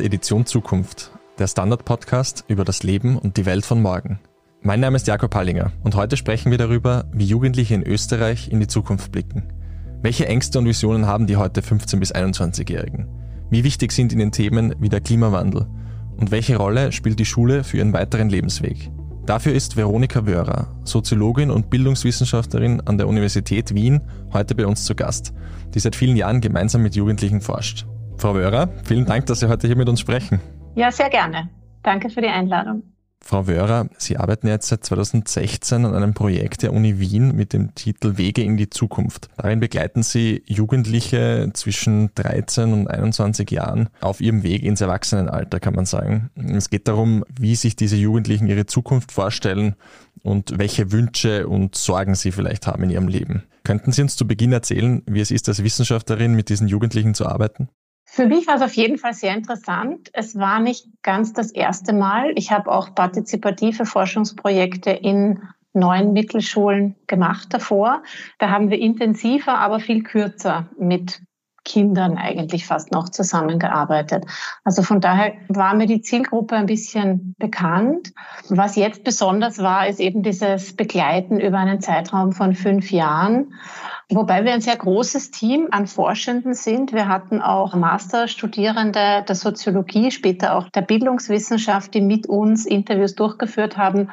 Edition Zukunft, der Standard-Podcast über das Leben und die Welt von morgen. Mein Name ist Jakob Hallinger und heute sprechen wir darüber, wie Jugendliche in Österreich in die Zukunft blicken. Welche Ängste und Visionen haben die heute 15- bis 21-Jährigen? Wie wichtig sind ihnen Themen wie der Klimawandel? Und welche Rolle spielt die Schule für ihren weiteren Lebensweg? Dafür ist Veronika Wörer, Soziologin und Bildungswissenschaftlerin an der Universität Wien, heute bei uns zu Gast, die seit vielen Jahren gemeinsam mit Jugendlichen forscht. Frau Wörer, vielen Dank, dass Sie heute hier mit uns sprechen. Ja, sehr gerne. Danke für die Einladung. Frau Wörer, Sie arbeiten jetzt seit 2016 an einem Projekt der Uni Wien mit dem Titel Wege in die Zukunft. Darin begleiten Sie Jugendliche zwischen 13 und 21 Jahren auf ihrem Weg ins Erwachsenenalter, kann man sagen. Es geht darum, wie sich diese Jugendlichen ihre Zukunft vorstellen und welche Wünsche und Sorgen sie vielleicht haben in ihrem Leben. Könnten Sie uns zu Beginn erzählen, wie es ist, als Wissenschaftlerin mit diesen Jugendlichen zu arbeiten? Für mich war es auf jeden Fall sehr interessant. Es war nicht ganz das erste Mal. Ich habe auch partizipative Forschungsprojekte in neuen Mittelschulen gemacht davor. Da haben wir intensiver, aber viel kürzer mit Kindern eigentlich fast noch zusammengearbeitet. Also von daher war mir die Zielgruppe ein bisschen bekannt. Was jetzt besonders war, ist eben dieses Begleiten über einen Zeitraum von fünf Jahren. Wobei wir ein sehr großes Team an Forschenden sind. Wir hatten auch Masterstudierende der Soziologie, später auch der Bildungswissenschaft, die mit uns Interviews durchgeführt haben.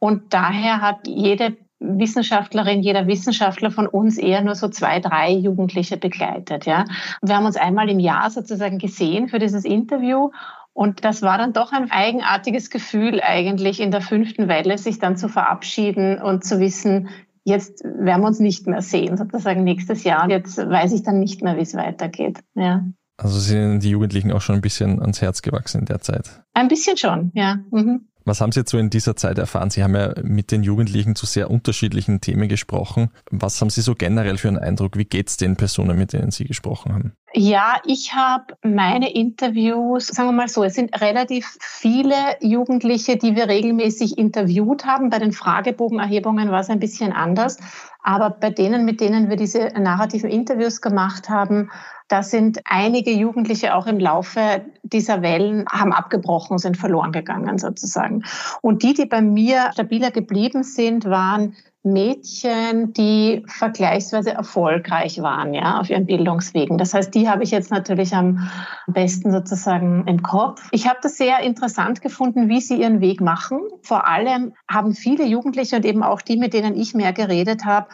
Und daher hat jede Wissenschaftlerin, jeder Wissenschaftler von uns eher nur so zwei, drei Jugendliche begleitet. Ja. Wir haben uns einmal im Jahr sozusagen gesehen für dieses Interview und das war dann doch ein eigenartiges Gefühl eigentlich in der fünften Welle, sich dann zu verabschieden und zu wissen, jetzt werden wir uns nicht mehr sehen, sozusagen nächstes Jahr. Jetzt weiß ich dann nicht mehr, wie es weitergeht. Ja. Also sind die Jugendlichen auch schon ein bisschen ans Herz gewachsen in der Zeit? Ein bisschen schon, ja. Mhm. Was haben Sie jetzt so in dieser Zeit erfahren? Sie haben ja mit den Jugendlichen zu sehr unterschiedlichen Themen gesprochen. Was haben Sie so generell für einen Eindruck? Wie geht es den Personen, mit denen Sie gesprochen haben? Ja, ich habe meine Interviews, sagen wir mal so, es sind relativ viele Jugendliche, die wir regelmäßig interviewt haben. Bei den Fragebogenerhebungen war es ein bisschen anders. Aber bei denen, mit denen wir diese narrativen Interviews gemacht haben, da sind einige Jugendliche auch im Laufe dieser Wellen haben abgebrochen, sind verloren gegangen sozusagen. Und die, die bei mir stabiler geblieben sind, waren Mädchen, die vergleichsweise erfolgreich waren, ja, auf ihren Bildungswegen. Das heißt, die habe ich jetzt natürlich am besten sozusagen im Kopf. Ich habe das sehr interessant gefunden, wie sie ihren Weg machen. Vor allem haben viele Jugendliche und eben auch die, mit denen ich mehr geredet habe,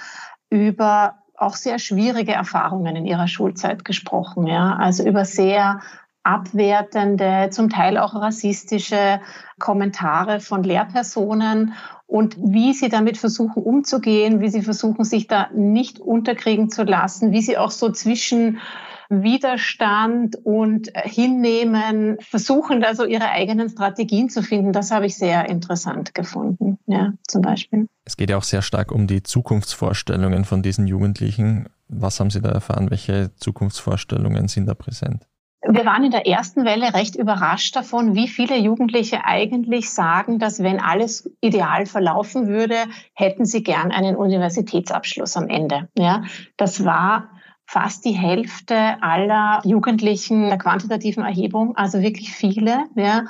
über auch sehr schwierige Erfahrungen in ihrer Schulzeit gesprochen, ja, also über sehr abwertende, zum Teil auch rassistische Kommentare von Lehrpersonen und wie sie damit versuchen umzugehen, wie sie versuchen, sich da nicht unterkriegen zu lassen, wie sie auch so zwischen Widerstand und Hinnehmen versuchen, da so ihre eigenen Strategien zu finden. Das habe ich sehr interessant gefunden, ja, zum Beispiel. Es geht ja auch sehr stark um die Zukunftsvorstellungen von diesen Jugendlichen. Was haben Sie da erfahren? Welche Zukunftsvorstellungen sind da präsent? Wir waren in der ersten Welle recht überrascht davon, wie viele Jugendliche eigentlich sagen, dass wenn alles ideal verlaufen würde, hätten sie gern einen Universitätsabschluss am Ende. Ja, das war fast die Hälfte aller Jugendlichen der quantitativen Erhebung, also wirklich viele. Ja.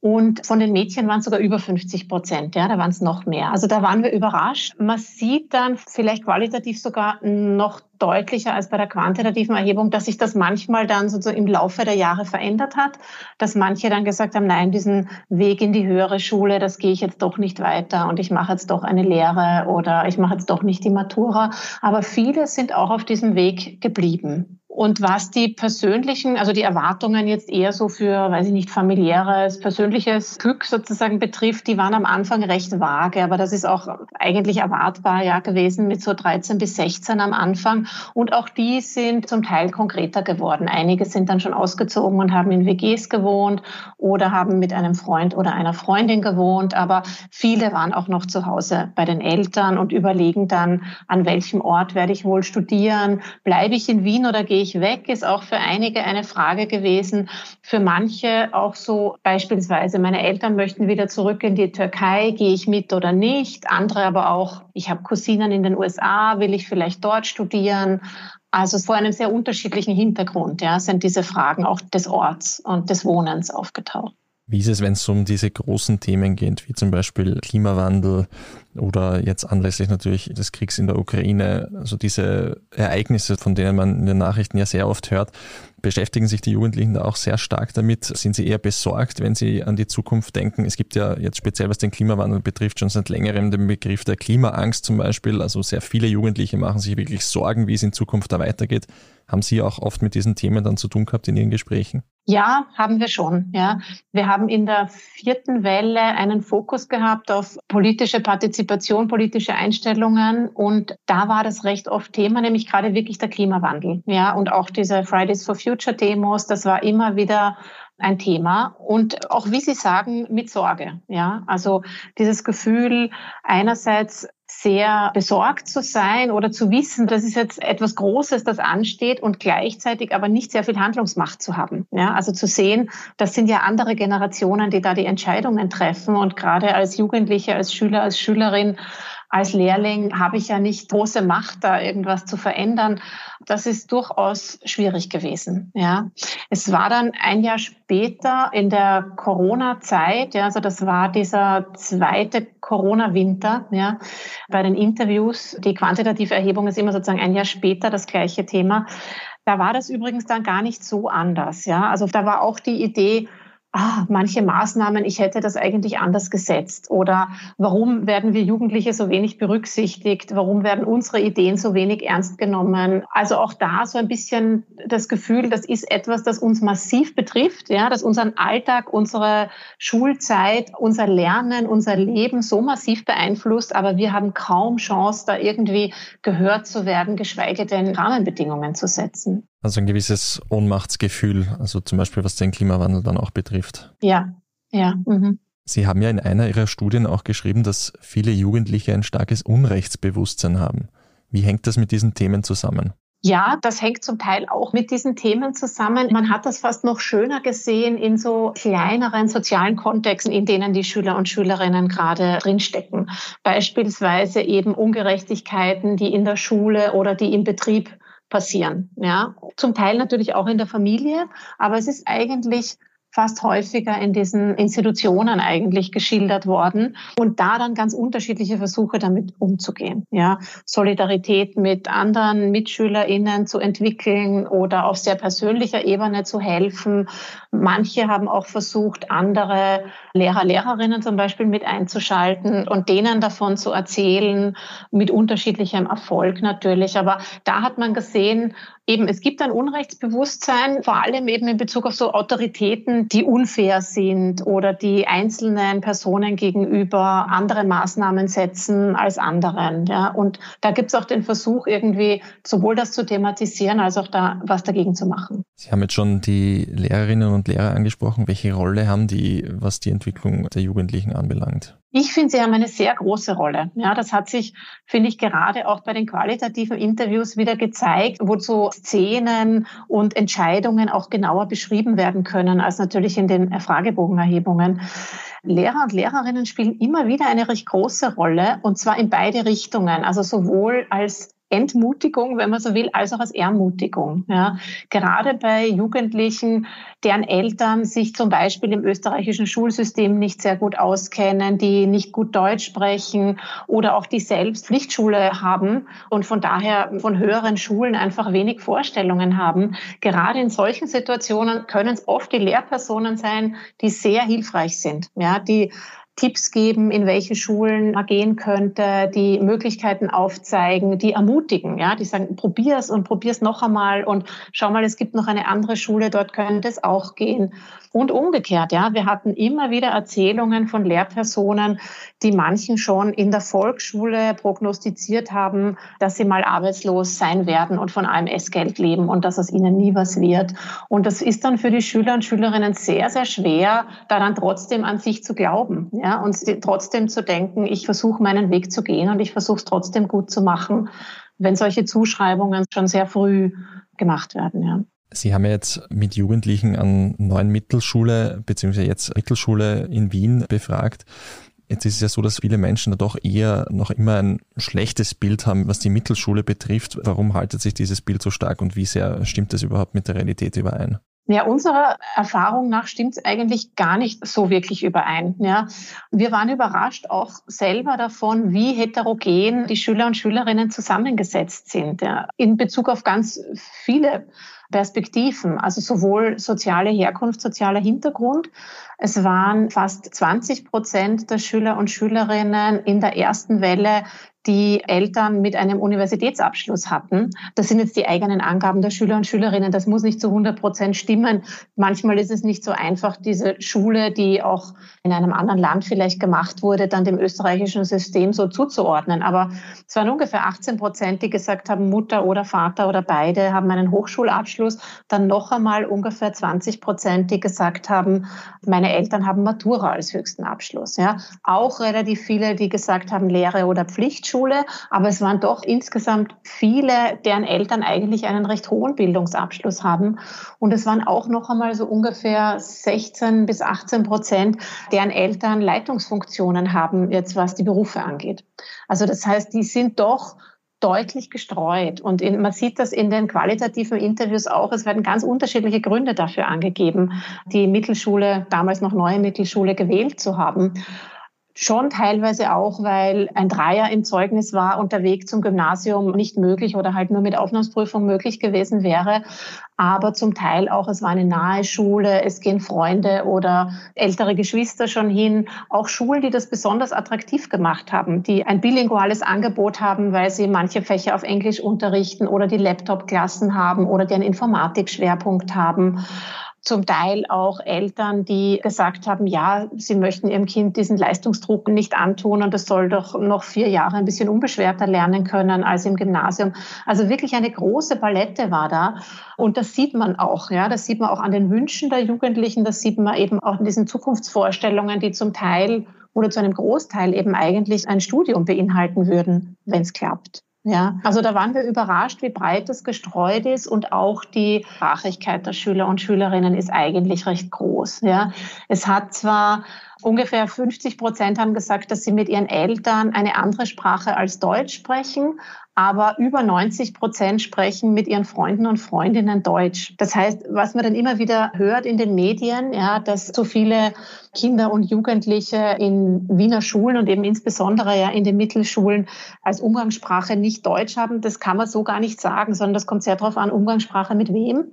Und von den Mädchen waren es sogar über 50 Prozent, ja, da waren es noch mehr. Also da waren wir überrascht. Man sieht dann vielleicht qualitativ sogar noch deutlicher als bei der quantitativen Erhebung, dass sich das manchmal dann so im Laufe der Jahre verändert hat, dass manche dann gesagt haben, nein, diesen Weg in die höhere Schule, das gehe ich jetzt doch nicht weiter und ich mache jetzt doch eine Lehre oder ich mache jetzt doch nicht die Matura. Aber viele sind auch auf diesem Weg geblieben. Und was die persönlichen, also die Erwartungen jetzt eher so für, weiß ich nicht, familiäres, persönliches Glück sozusagen betrifft, die waren am Anfang recht vage. Aber das ist auch eigentlich erwartbar ja gewesen mit so 13 bis 16 am Anfang. Und auch die sind zum Teil konkreter geworden. Einige sind dann schon ausgezogen und haben in WGs gewohnt oder haben mit einem Freund oder einer Freundin gewohnt. Aber viele waren auch noch zu Hause bei den Eltern und überlegen dann, an welchem Ort werde ich wohl studieren? Bleibe ich in Wien oder gehe ich ich weg, ist auch für einige eine Frage gewesen. Für manche auch so beispielsweise, meine Eltern möchten wieder zurück in die Türkei, gehe ich mit oder nicht? Andere aber auch, ich habe Cousinen in den USA, will ich vielleicht dort studieren? Also vor einem sehr unterschiedlichen Hintergrund ja, sind diese Fragen auch des Orts und des Wohnens aufgetaucht. Wie ist es, wenn es um diese großen Themen geht, wie zum Beispiel Klimawandel oder jetzt anlässlich natürlich des Kriegs in der Ukraine, also diese Ereignisse, von denen man in den Nachrichten ja sehr oft hört, beschäftigen sich die Jugendlichen da auch sehr stark damit? Sind sie eher besorgt, wenn sie an die Zukunft denken? Es gibt ja jetzt speziell, was den Klimawandel betrifft, schon seit längerem den Begriff der Klimaangst zum Beispiel. Also sehr viele Jugendliche machen sich wirklich Sorgen, wie es in Zukunft da weitergeht. Haben Sie auch oft mit diesen Themen dann zu tun gehabt in Ihren Gesprächen? Ja, haben wir schon. Ja, wir haben in der vierten Welle einen Fokus gehabt auf politische Partizipation, politische Einstellungen und da war das recht oft Thema, nämlich gerade wirklich der Klimawandel. Ja, und auch diese Fridays for Future Demos, das war immer wieder ein Thema und auch, wie Sie sagen, mit Sorge. Ja, also dieses Gefühl einerseits sehr besorgt zu sein oder zu wissen, das ist jetzt etwas Großes, das ansteht und gleichzeitig aber nicht sehr viel Handlungsmacht zu haben. Ja, also zu sehen, das sind ja andere Generationen, die da die Entscheidungen treffen und gerade als Jugendliche, als Schüler, als Schülerin als Lehrling habe ich ja nicht große Macht, da irgendwas zu verändern. Das ist durchaus schwierig gewesen. Ja, es war dann ein Jahr später in der Corona-Zeit, ja, also das war dieser zweite Corona-Winter, ja, bei den Interviews. Die quantitative Erhebung ist immer sozusagen ein Jahr später das gleiche Thema. Da war das übrigens dann gar nicht so anders. Ja, also da war auch die Idee, ah, manche Maßnahmen, ich hätte das eigentlich anders gesetzt oder warum werden wir Jugendliche so wenig berücksichtigt, warum werden unsere Ideen so wenig ernst genommen. Also auch da so ein bisschen das Gefühl, das ist etwas, das uns massiv betrifft, ja, das unseren Alltag, unsere Schulzeit, unser Lernen, unser Leben so massiv beeinflusst, aber wir haben kaum Chance, da irgendwie gehört zu werden, geschweige denn Rahmenbedingungen zu setzen. Also ein gewisses Ohnmachtsgefühl, also zum Beispiel was den Klimawandel dann auch betrifft. Ja, ja. Mhm. Sie haben ja in einer Ihrer Studien auch geschrieben, dass viele Jugendliche ein starkes Unrechtsbewusstsein haben. Wie hängt das mit diesen Themen zusammen? Ja, das hängt zum Teil auch mit diesen Themen zusammen. Man hat das fast noch schöner gesehen in so kleineren sozialen Kontexten, in denen die Schüler und Schülerinnen gerade drinstecken. Beispielsweise eben Ungerechtigkeiten, die in der Schule oder die im Betrieb passieren. Ja, zum Teil natürlich auch in der Familie, aber es ist eigentlich fast häufiger in diesen Institutionen eigentlich geschildert worden und da dann ganz unterschiedliche Versuche damit umzugehen. Ja, Solidarität mit anderen MitschülerInnen zu entwickeln oder auf sehr persönlicher Ebene zu helfen. Manche haben auch versucht, andere Lehrer, Lehrerinnen zum Beispiel mit einzuschalten und denen davon zu erzählen, mit unterschiedlichem Erfolg natürlich. Aber da hat man gesehen, eben, es gibt ein Unrechtsbewusstsein, vor allem eben in Bezug auf so Autoritäten, die unfair sind oder die einzelnen Personen gegenüber andere Maßnahmen setzen als anderen. Ja. Und da gibt es auch den Versuch, irgendwie sowohl das zu thematisieren, als auch da was dagegen zu machen. Sie haben jetzt schon die Lehrerinnen und Lehrer angesprochen. Welche Rolle haben die, was die Entwicklung der Jugendlichen anbelangt? Ich finde, sie haben eine sehr große Rolle. Ja, das hat sich, finde ich, gerade auch bei den qualitativen Interviews wieder gezeigt, wo so Szenen und Entscheidungen auch genauer beschrieben werden können, als natürlich in den Fragebogenerhebungen. Lehrer und Lehrerinnen spielen immer wieder eine recht große Rolle, und zwar in beide Richtungen. Also sowohl als Entmutigung, wenn man so will, als auch als Ermutigung. Ja. Gerade bei Jugendlichen, deren Eltern sich zum Beispiel im österreichischen Schulsystem nicht sehr gut auskennen, die nicht gut Deutsch sprechen oder auch die selbst Pflichtschule haben und von daher von höheren Schulen einfach wenig Vorstellungen haben. Gerade in solchen Situationen können es oft die Lehrpersonen sein, die sehr hilfreich sind, ja, die Tipps geben, in welche Schulen man gehen könnte, die Möglichkeiten aufzeigen, die ermutigen, ja, die sagen, probier's und probier's noch einmal und schau mal, es gibt noch eine andere Schule, dort könnte es auch gehen. Und umgekehrt, ja, wir hatten immer wieder Erzählungen von Lehrpersonen, die manchen schon in der Volksschule prognostiziert haben, dass sie mal arbeitslos sein werden und von AMS-Geld leben und dass aus ihnen nie was wird. Und das ist dann für die Schüler und Schülerinnen sehr, sehr schwer, daran trotzdem an sich zu glauben, ja, und trotzdem zu denken, ich versuche meinen Weg zu gehen und ich versuche es trotzdem gut zu machen, wenn solche Zuschreibungen schon sehr früh gemacht werden, ja. Sie haben ja jetzt mit Jugendlichen an neuen Mittelschule beziehungsweise jetzt Mittelschule in Wien befragt. Jetzt ist es ja so, dass viele Menschen da doch eher noch immer ein schlechtes Bild haben, was die Mittelschule betrifft. Warum haltet sich dieses Bild so stark und wie sehr stimmt das überhaupt mit der Realität überein? Ja, unserer Erfahrung nach stimmt es eigentlich gar nicht so wirklich überein. Ja. Wir waren überrascht auch selber davon, wie heterogen die Schüler und Schülerinnen zusammengesetzt sind, ja, in Bezug auf ganz viele Perspektiven, also sowohl soziale Herkunft, sozialer Hintergrund. Es waren fast 20 Prozent der Schüler und Schülerinnen in der ersten Welle die Eltern mit einem Universitätsabschluss hatten. Das sind jetzt die eigenen Angaben der Schüler und Schülerinnen. Das muss nicht zu 100 Prozent stimmen. Manchmal ist es nicht so einfach, diese Schule, die auch in einem anderen Land vielleicht gemacht wurde, dann dem österreichischen System so zuzuordnen. Aber es waren ungefähr 18 Prozent, die gesagt haben, Mutter oder Vater oder beide haben einen Hochschulabschluss. Dann noch einmal ungefähr 20 Prozent, die gesagt haben, meine Eltern haben Matura als höchsten Abschluss. Ja. Auch relativ viele, die gesagt haben, Lehre oder Pflichtschule. Aber es waren doch insgesamt viele, deren Eltern eigentlich einen recht hohen Bildungsabschluss haben. Und es waren auch noch einmal so ungefähr 16 bis 18 Prozent, deren Eltern Leitungsfunktionen haben, jetzt was die Berufe angeht. Also das heißt, die sind doch deutlich gestreut. Und in, man sieht das in den qualitativen Interviews auch. Es werden ganz unterschiedliche Gründe dafür angegeben, die Mittelschule, damals noch neue Mittelschule gewählt zu haben. Schon teilweise auch, weil ein Dreier im Zeugnis war und der Weg zum Gymnasium nicht möglich oder halt nur mit Aufnahmsprüfung möglich gewesen wäre. Aber zum Teil auch, es war eine nahe Schule, es gehen Freunde oder ältere Geschwister schon hin. Auch Schulen, die das besonders attraktiv gemacht haben, die ein bilinguales Angebot haben, weil sie manche Fächer auf Englisch unterrichten oder die Laptop-Klassen haben oder die einen Informatikschwerpunkt haben zum Teil auch Eltern, die gesagt haben, ja, sie möchten ihrem Kind diesen Leistungsdruck nicht antun und es soll doch noch vier Jahre ein bisschen unbeschwerter lernen können als im Gymnasium. Also wirklich eine große Palette war da. Und das sieht man auch, ja, das sieht man auch an den Wünschen der Jugendlichen, das sieht man eben auch in diesen Zukunftsvorstellungen, die zum Teil oder zu einem Großteil eben eigentlich ein Studium beinhalten würden, wenn es klappt. Ja, also da waren wir überrascht, wie breit es gestreut ist und auch die Sprachigkeit der Schüler und Schülerinnen ist eigentlich recht groß. Ja, es hat zwar ungefähr 50 Prozent haben gesagt, dass sie mit ihren Eltern eine andere Sprache als Deutsch sprechen, aber über 90 Prozent sprechen mit ihren Freunden und Freundinnen Deutsch. Das heißt, was man dann immer wieder hört in den Medien, ja, dass so viele Kinder und Jugendliche in Wiener Schulen und eben insbesondere ja in den Mittelschulen als Umgangssprache nicht Deutsch haben, das kann man so gar nicht sagen, sondern das kommt sehr darauf an, Umgangssprache mit wem.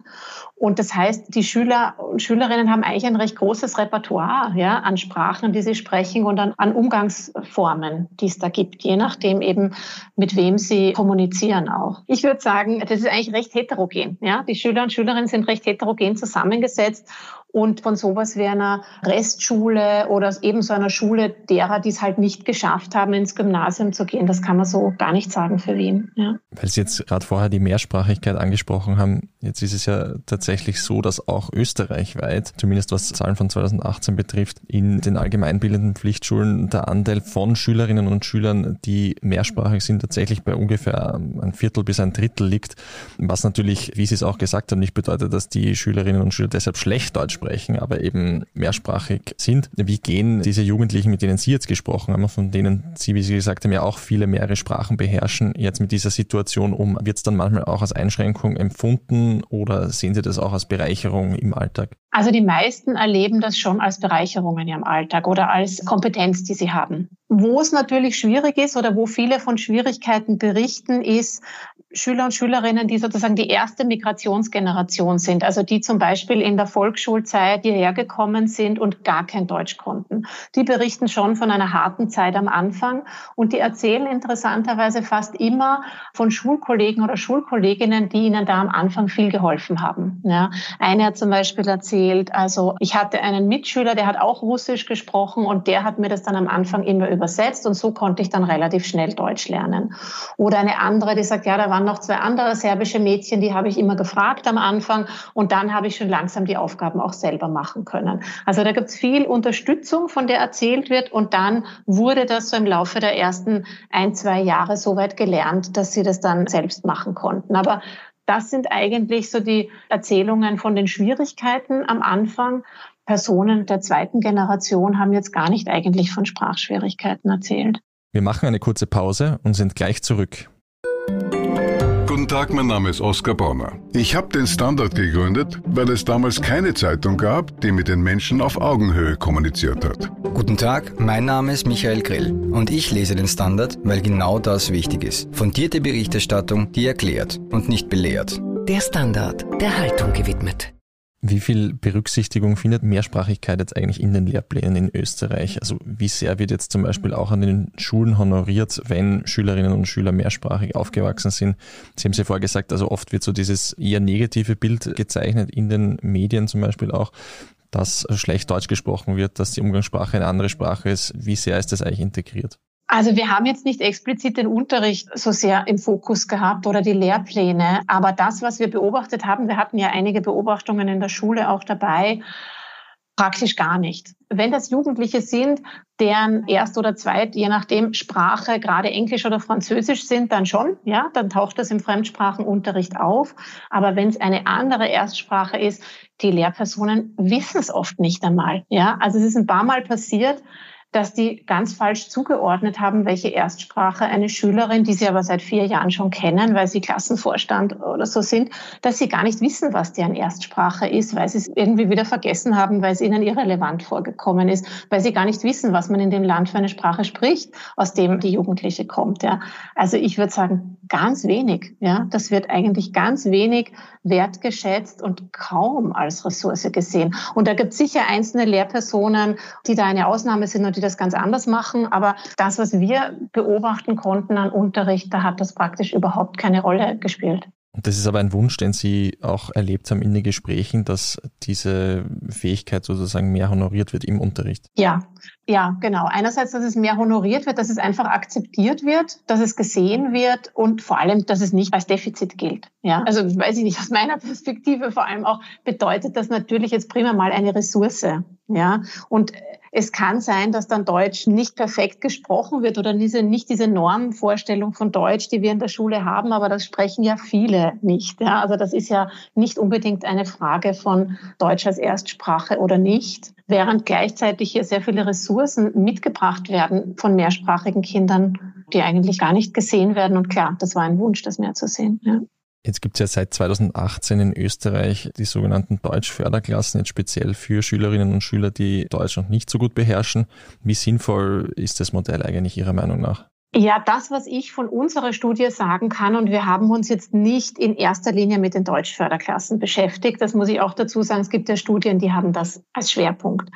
Und das heißt, die Schüler und Schülerinnen haben eigentlich ein recht großes Repertoire ja, an Sprachen, die sie sprechen und an, an Umgangsformen, die es da gibt, je nachdem eben, mit wem sie kommunizieren auch. Ich würde sagen, das ist eigentlich recht heterogen. Ja? Die Schüler und Schülerinnen sind recht heterogen zusammengesetzt und von sowas wie einer Restschule oder eben so einer Schule derer, die es halt nicht geschafft haben, ins Gymnasium zu gehen, das kann man so gar nicht sagen für Wien. Ja. Weil Sie jetzt gerade vorher die Mehrsprachigkeit angesprochen haben, jetzt ist es ja tatsächlich so, dass auch österreichweit, zumindest was Zahlen von 2018 betrifft, in den allgemeinbildenden Pflichtschulen der Anteil von Schülerinnen und Schülern, die mehrsprachig sind, tatsächlich bei ungefähr ein Viertel bis ein Drittel liegt, was natürlich, wie Sie es auch gesagt haben, nicht bedeutet, dass die Schülerinnen und Schüler deshalb schlecht Deutsch sprechen sprechen, aber eben mehrsprachig sind. Wie gehen diese Jugendlichen, mit denen Sie jetzt gesprochen haben, von denen Sie, wie Sie gesagt haben, ja auch viele mehrere Sprachen beherrschen, jetzt mit dieser Situation um? Wird es dann manchmal auch als Einschränkung empfunden oder sehen Sie das auch als Bereicherung im Alltag? Also die meisten erleben das schon als Bereicherung in ihrem Alltag oder als Kompetenz, die sie haben. Wo es natürlich schwierig ist oder wo viele von Schwierigkeiten berichten, ist, Schüler und Schülerinnen, die sozusagen die erste Migrationsgeneration sind, also die zum Beispiel in der Volksschulzeit hierher gekommen sind und gar kein Deutsch konnten. Die berichten schon von einer harten Zeit am Anfang und die erzählen interessanterweise fast immer von Schulkollegen oder Schulkolleginnen, die ihnen da am Anfang viel geholfen haben. Ja. Eine hat zum Beispiel erzählt, also ich hatte einen Mitschüler, der hat auch Russisch gesprochen und der hat mir das dann am Anfang immer übersetzt und so konnte ich dann relativ schnell Deutsch lernen. Oder eine andere, die sagt, ja, da waren noch zwei andere serbische Mädchen, die habe ich immer gefragt am Anfang und dann habe ich schon langsam die Aufgaben auch selber machen können. Also da gibt es viel Unterstützung, von der erzählt wird und dann wurde das so im Laufe der ersten ein, zwei Jahre so weit gelernt, dass sie das dann selbst machen konnten. Aber das sind eigentlich so die Erzählungen von den Schwierigkeiten am Anfang. Personen der zweiten Generation haben jetzt gar nicht eigentlich von Sprachschwierigkeiten erzählt. Wir machen eine kurze Pause und sind gleich zurück. Guten Tag, mein Name ist Oskar Bonner. Ich habe den Standard gegründet, weil es damals keine Zeitung gab, die mit den Menschen auf Augenhöhe kommuniziert hat. Guten Tag, mein Name ist Michael Grill und ich lese den Standard, weil genau das wichtig ist. Fundierte Berichterstattung, die erklärt und nicht belehrt. Der Standard, der Haltung gewidmet. Wie viel Berücksichtigung findet Mehrsprachigkeit jetzt eigentlich in den Lehrplänen in Österreich? Also wie sehr wird jetzt zum Beispiel auch an den Schulen honoriert, wenn Schülerinnen und Schüler mehrsprachig aufgewachsen sind? Sie haben es ja vorher gesagt, also oft wird so dieses eher negative Bild gezeichnet in den Medien zum Beispiel auch, dass schlecht Deutsch gesprochen wird, dass die Umgangssprache eine andere Sprache ist. Wie sehr ist das eigentlich integriert? Also wir haben jetzt nicht explizit den Unterricht so sehr im Fokus gehabt oder die Lehrpläne, aber das, was wir beobachtet haben, wir hatten ja einige Beobachtungen in der Schule auch dabei, praktisch gar nicht. Wenn das Jugendliche sind, deren Erst- oder Zweit, je nachdem Sprache, gerade Englisch oder Französisch sind, dann schon, ja, dann taucht das im Fremdsprachenunterricht auf. Aber wenn es eine andere Erstsprache ist, die Lehrpersonen wissen es oft nicht einmal, ja. Also es ist ein paar Mal passiert, dass die ganz falsch zugeordnet haben, welche Erstsprache eine Schülerin, die sie aber seit vier Jahren schon kennen, weil sie Klassenvorstand oder so sind, dass sie gar nicht wissen, was deren Erstsprache ist, weil sie es irgendwie wieder vergessen haben, weil es ihnen irrelevant vorgekommen ist, weil sie gar nicht wissen, was man in dem Land für eine Sprache spricht, aus dem die Jugendliche kommt. Ja. Also ich würde sagen, ganz wenig. Ja. Das wird eigentlich ganz wenig wertgeschätzt und kaum als Ressource gesehen. Und da gibt es sicher einzelne Lehrpersonen, die da eine Ausnahme sind und die das ganz anders machen. Aber das, was wir beobachten konnten an Unterricht, da hat das praktisch überhaupt keine Rolle gespielt. Das ist aber ein Wunsch, den Sie auch erlebt haben in den Gesprächen, dass diese Fähigkeit sozusagen mehr honoriert wird im Unterricht. Ja, ja, genau. Einerseits, dass es mehr honoriert wird, dass es einfach akzeptiert wird, dass es gesehen wird und vor allem, dass es nicht als Defizit gilt. Ja, also weiß ich nicht, aus meiner Perspektive vor allem auch bedeutet das natürlich jetzt prima mal eine Ressource. Ja, und es kann sein, dass dann Deutsch nicht perfekt gesprochen wird oder diese, nicht diese Normvorstellung von Deutsch, die wir in der Schule haben, aber das sprechen ja viele nicht. Ja? Also das ist ja nicht unbedingt eine Frage von Deutsch als Erstsprache oder nicht, während gleichzeitig hier sehr viele Ressourcen mitgebracht werden von mehrsprachigen Kindern, die eigentlich gar nicht gesehen werden. Und klar, das war ein Wunsch, das mehr zu sehen. Ja. Jetzt gibt es ja seit 2018 in Österreich die sogenannten Deutsch-Förderklassen, jetzt speziell für Schülerinnen und Schüler, die Deutsch noch nicht so gut beherrschen. Wie sinnvoll ist das Modell eigentlich Ihrer Meinung nach? Ja, das, was ich von unserer Studie sagen kann, und wir haben uns jetzt nicht in erster Linie mit den Deutschförderklassen beschäftigt. Das muss ich auch dazu sagen. Es gibt ja Studien, die haben das als Schwerpunkt.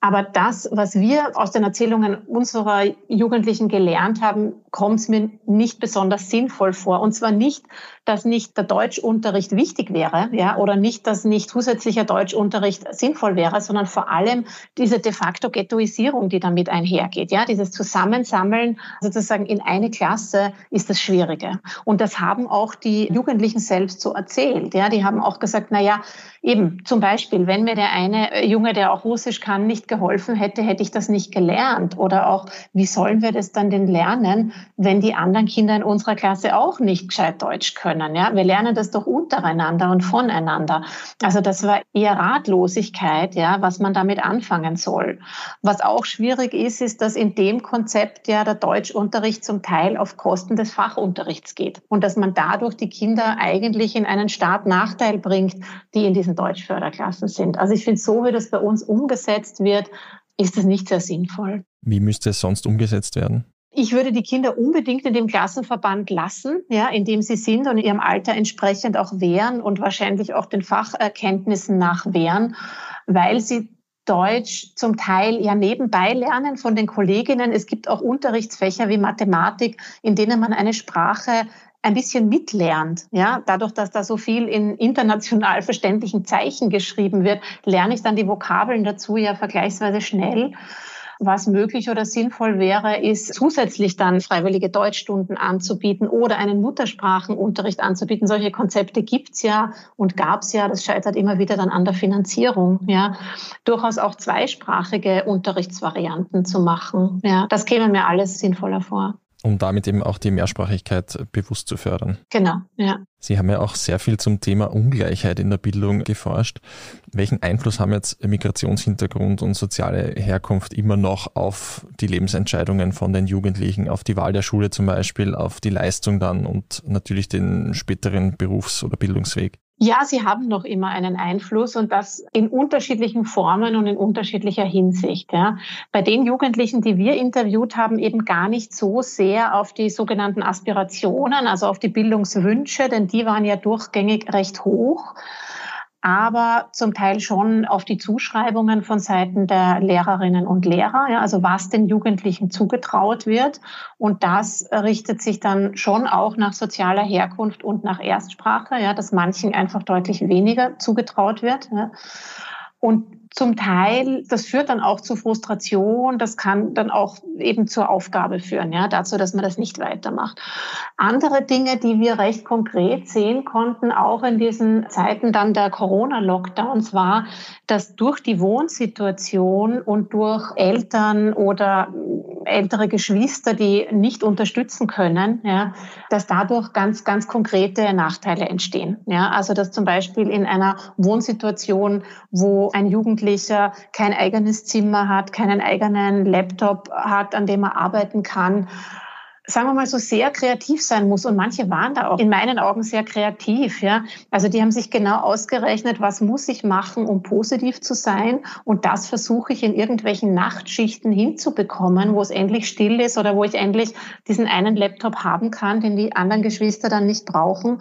Aber das, was wir aus den Erzählungen unserer Jugendlichen gelernt haben, kommt mir nicht besonders sinnvoll vor. Und zwar nicht, dass nicht der Deutschunterricht wichtig wäre, ja, oder nicht, dass nicht zusätzlicher Deutschunterricht sinnvoll wäre, sondern vor allem diese de facto Ghettoisierung, die damit einhergeht, ja, dieses Zusammensammeln sozusagen in eine Klasse ist das Schwierige. Und das haben auch die Jugendlichen selbst so erzählt, ja, die haben auch gesagt, na ja, eben, zum Beispiel, wenn mir der eine Junge, der auch Russisch kann, nicht geholfen hätte, hätte ich das nicht gelernt. Oder auch, wie sollen wir das dann denn lernen, wenn die anderen Kinder in unserer Klasse auch nicht gescheit Deutsch können? Ja? Wir lernen das doch untereinander und voneinander. Also das war eher Ratlosigkeit, ja, was man damit anfangen soll. Was auch schwierig ist, ist, dass in dem Konzept ja der Deutschunterricht zum Teil auf Kosten des Fachunterrichts geht und dass man dadurch die Kinder eigentlich in einen Staat Nachteil bringt, die in diesen Deutschförderklassen sind. Also ich finde, so wie das bei uns umgesetzt wird, ist das nicht sehr sinnvoll. Wie müsste es sonst umgesetzt werden? Ich würde die Kinder unbedingt in dem Klassenverband lassen, ja, in dem sie sind und ihrem Alter entsprechend auch wehren und wahrscheinlich auch den Facherkenntnissen nach wehren, weil sie Deutsch zum Teil ja nebenbei lernen von den Kolleginnen. Es gibt auch Unterrichtsfächer wie Mathematik, in denen man eine Sprache ein bisschen mitlernt. Ja, dadurch, dass da so viel in international verständlichen Zeichen geschrieben wird, lerne ich dann die Vokabeln dazu ja vergleichsweise schnell. Was möglich oder sinnvoll wäre, ist zusätzlich dann freiwillige Deutschstunden anzubieten oder einen Muttersprachenunterricht anzubieten. Solche Konzepte gibt's ja und gab's ja. Das scheitert immer wieder dann an der Finanzierung. Ja, durchaus auch zweisprachige Unterrichtsvarianten zu machen. Ja, das käme mir alles sinnvoller vor. Um damit eben auch die Mehrsprachigkeit bewusst zu fördern. Genau, ja. Sie haben ja auch sehr viel zum Thema Ungleichheit in der Bildung geforscht. Welchen Einfluss haben jetzt Migrationshintergrund und soziale Herkunft immer noch auf die Lebensentscheidungen von den Jugendlichen, auf die Wahl der Schule zum Beispiel, auf die Leistung dann und natürlich den späteren Berufs- oder Bildungsweg? Ja, sie haben noch immer einen Einfluss und das in unterschiedlichen Formen und in unterschiedlicher Hinsicht. Ja. Bei den Jugendlichen, die wir interviewt haben, eben gar nicht so sehr auf die sogenannten Aspirationen, also auf die Bildungswünsche, denn die waren ja durchgängig recht hoch aber zum Teil schon auf die Zuschreibungen von Seiten der Lehrerinnen und Lehrer, ja, also was den Jugendlichen zugetraut wird. Und das richtet sich dann schon auch nach sozialer Herkunft und nach Erstsprache, ja, dass manchen einfach deutlich weniger zugetraut wird. Ja. Und zum Teil, das führt dann auch zu Frustration, das kann dann auch eben zur Aufgabe führen, ja, dazu, dass man das nicht weitermacht. Andere Dinge, die wir recht konkret sehen konnten, auch in diesen Zeiten dann der Corona-Lockdowns, war, dass durch die Wohnsituation und durch Eltern oder ältere Geschwister, die nicht unterstützen können, ja, dass dadurch ganz, ganz konkrete Nachteile entstehen. Ja, also dass zum Beispiel in einer Wohnsituation, wo ein Jugendlicher kein eigenes Zimmer hat, keinen eigenen Laptop hat, an dem er arbeiten kann, sagen wir mal so sehr kreativ sein muss. Und manche waren da auch in meinen Augen sehr kreativ, ja. Also die haben sich genau ausgerechnet, was muss ich machen, um positiv zu sein? Und das versuche ich in irgendwelchen Nachtschichten hinzubekommen, wo es endlich still ist oder wo ich endlich diesen einen Laptop haben kann, den die anderen Geschwister dann nicht brauchen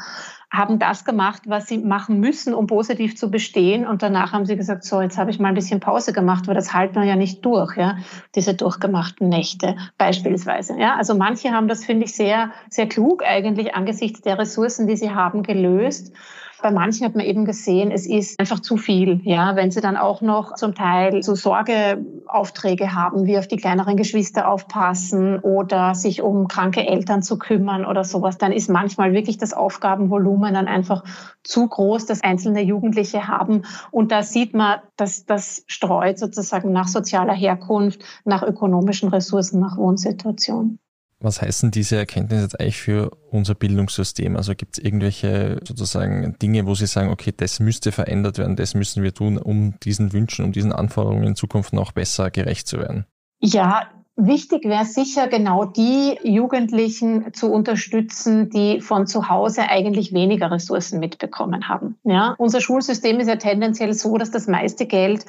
haben das gemacht, was sie machen müssen, um positiv zu bestehen. Und danach haben sie gesagt, so, jetzt habe ich mal ein bisschen Pause gemacht, weil das halten wir ja nicht durch, ja, diese durchgemachten Nächte beispielsweise. Ja, also manche haben das, finde ich, sehr, sehr klug eigentlich angesichts der Ressourcen, die sie haben, gelöst. Bei manchen hat man eben gesehen, es ist einfach zu viel. Ja, wenn sie dann auch noch zum Teil so Sorgeaufträge haben, wie auf die kleineren Geschwister aufpassen oder sich um kranke Eltern zu kümmern oder sowas, dann ist manchmal wirklich das Aufgabenvolumen dann einfach zu groß, das einzelne Jugendliche haben. Und da sieht man, dass das streut sozusagen nach sozialer Herkunft, nach ökonomischen Ressourcen, nach Wohnsituation. Was heißen diese Erkenntnisse jetzt eigentlich für unser Bildungssystem? Also gibt es irgendwelche sozusagen Dinge, wo Sie sagen, okay, das müsste verändert werden, das müssen wir tun, um diesen Wünschen, um diesen Anforderungen in Zukunft noch besser gerecht zu werden? Ja, Wichtig wäre sicher genau die Jugendlichen zu unterstützen, die von zu Hause eigentlich weniger Ressourcen mitbekommen haben. Ja, unser Schulsystem ist ja tendenziell so, dass das meiste Geld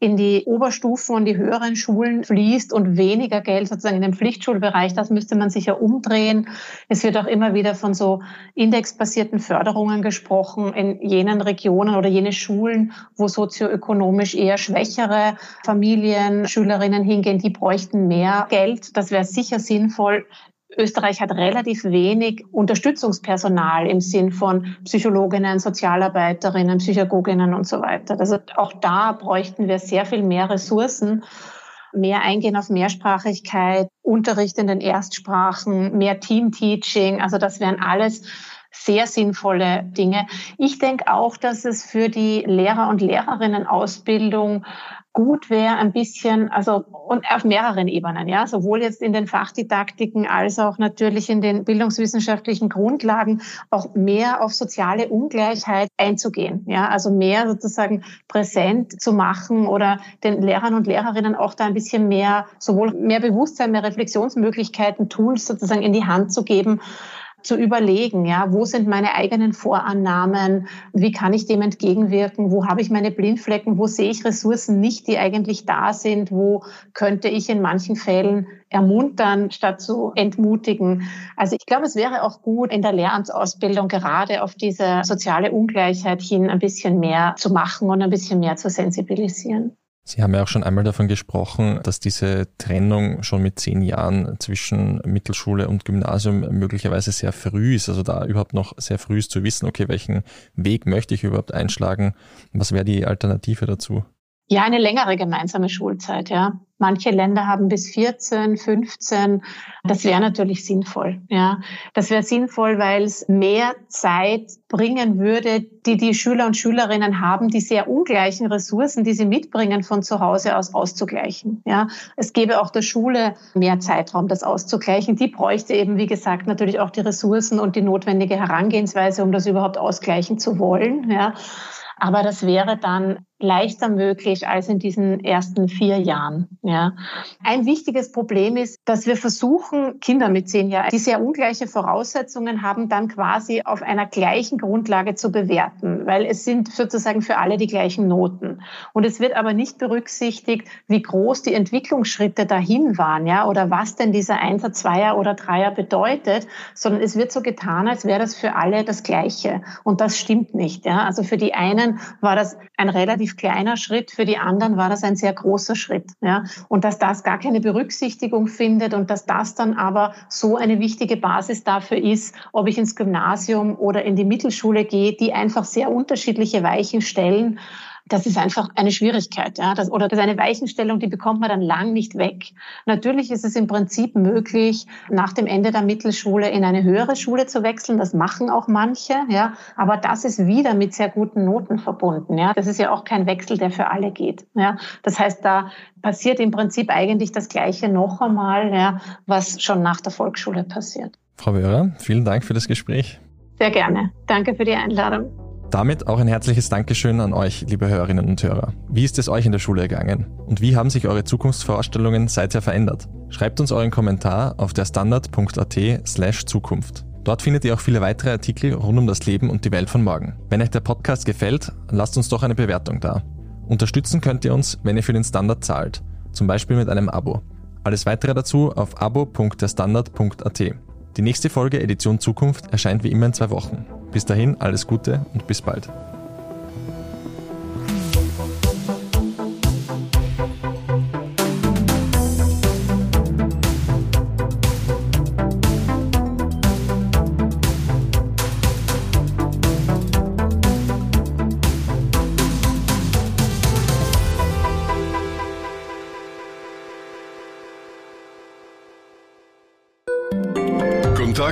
in die Oberstufen und die höheren Schulen fließt und weniger Geld sozusagen in den Pflichtschulbereich. Das müsste man sich ja umdrehen. Es wird auch immer wieder von so indexbasierten Förderungen gesprochen in jenen Regionen oder jene Schulen, wo sozioökonomisch eher schwächere Familien, Schülerinnen hingehen, die bräuchten mehr Geld. Das wäre sicher sinnvoll. Österreich hat relativ wenig Unterstützungspersonal im Sinn von Psychologinnen, Sozialarbeiterinnen, Psychagoginnen und so weiter. Also auch da bräuchten wir sehr viel mehr Ressourcen, mehr Eingehen auf Mehrsprachigkeit, Unterricht in den Erstsprachen, mehr Teamteaching. Also das wären alles sehr sinnvolle Dinge. Ich denke auch, dass es für die Lehrer- und Lehrerinnen-Ausbildung gut wäre, ein bisschen, also und auf mehreren Ebenen, ja, sowohl jetzt in den Fachdidaktiken als auch natürlich in den bildungswissenschaftlichen Grundlagen auch mehr auf soziale Ungleichheit einzugehen, ja, also mehr sozusagen präsent zu machen oder den Lehrern und Lehrerinnen auch da ein bisschen mehr, sowohl mehr Bewusstsein, mehr Reflexionsmöglichkeiten, Tools sozusagen in die Hand zu geben, zu überlegen, ja, wo sind meine eigenen Vorannahmen, wie kann ich dem entgegenwirken, wo habe ich meine Blindflecken, wo sehe ich Ressourcen nicht, die eigentlich da sind, wo könnte ich in manchen Fällen ermuntern, statt zu entmutigen. Also ich glaube, es wäre auch gut, in der Lehramtsausbildung gerade auf diese soziale Ungleichheit hin ein bisschen mehr zu machen und ein bisschen mehr zu sensibilisieren. Sie haben ja auch schon einmal davon gesprochen, dass diese Trennung schon mit zehn Jahren zwischen Mittelschule und Gymnasium möglicherweise sehr früh ist. Also da überhaupt noch sehr früh ist zu wissen, okay, welchen Weg möchte ich überhaupt einschlagen? Was wäre die Alternative dazu? Ja, eine längere gemeinsame Schulzeit, ja. Manche Länder haben bis 14, 15. Das wäre natürlich sinnvoll, ja. Das wäre sinnvoll, weil es mehr Zeit bringen würde, die die Schüler und Schülerinnen haben, die sehr ungleichen Ressourcen, die sie mitbringen, von zu Hause aus auszugleichen, ja. Es gäbe auch der Schule mehr Zeitraum, das auszugleichen. Die bräuchte eben, wie gesagt, natürlich auch die Ressourcen und die notwendige Herangehensweise, um das überhaupt ausgleichen zu wollen, ja. Aber das wäre dann leichter möglich als in diesen ersten vier Jahren. Ja. Ein wichtiges Problem ist, dass wir versuchen, Kinder mit zehn Jahren, die sehr ungleiche Voraussetzungen haben, dann quasi auf einer gleichen Grundlage zu bewerten, weil es sind sozusagen für alle die gleichen Noten. Und es wird aber nicht berücksichtigt, wie groß die Entwicklungsschritte dahin waren, ja, oder was denn dieser Einser, Zweier oder Dreier bedeutet, sondern es wird so getan, als wäre das für alle das Gleiche. Und das stimmt nicht, ja. Also für die einen war das ein relativ kleiner Schritt, für die anderen war das ein sehr großer Schritt. Ja? Und dass das gar keine Berücksichtigung findet und dass das dann aber so eine wichtige Basis dafür ist, ob ich ins Gymnasium oder in die Mittelschule gehe, die einfach sehr unterschiedliche Weichen stellen das ist einfach eine Schwierigkeit. Ja? Das, oder das ist eine Weichenstellung, die bekommt man dann lang nicht weg. Natürlich ist es im Prinzip möglich, nach dem Ende der Mittelschule in eine höhere Schule zu wechseln. Das machen auch manche. Ja? Aber das ist wieder mit sehr guten Noten verbunden. Ja? Das ist ja auch kein Wechsel, der für alle geht. Ja? Das heißt, da passiert im Prinzip eigentlich das Gleiche noch einmal, ja, was schon nach der Volksschule passiert. Frau Wörer, vielen Dank für das Gespräch. Sehr gerne. Danke für die Einladung. Damit auch ein herzliches Dankeschön an euch, liebe Hörerinnen und Hörer. Wie ist es euch in der Schule ergangen? Und wie haben sich eure Zukunftsvorstellungen seither verändert? Schreibt uns euren Kommentar auf der standard.at slash Zukunft. Dort findet ihr auch viele weitere Artikel rund um das Leben und die Welt von morgen. Wenn euch der Podcast gefällt, lasst uns doch eine Bewertung da. Unterstützen könnt ihr uns, wenn ihr für den Standard zahlt, zum Beispiel mit einem Abo. Alles weitere dazu auf abo.derstandard.at. Die nächste Folge Edition Zukunft erscheint wie immer in zwei Wochen. Bis dahin alles Gute und bis bald.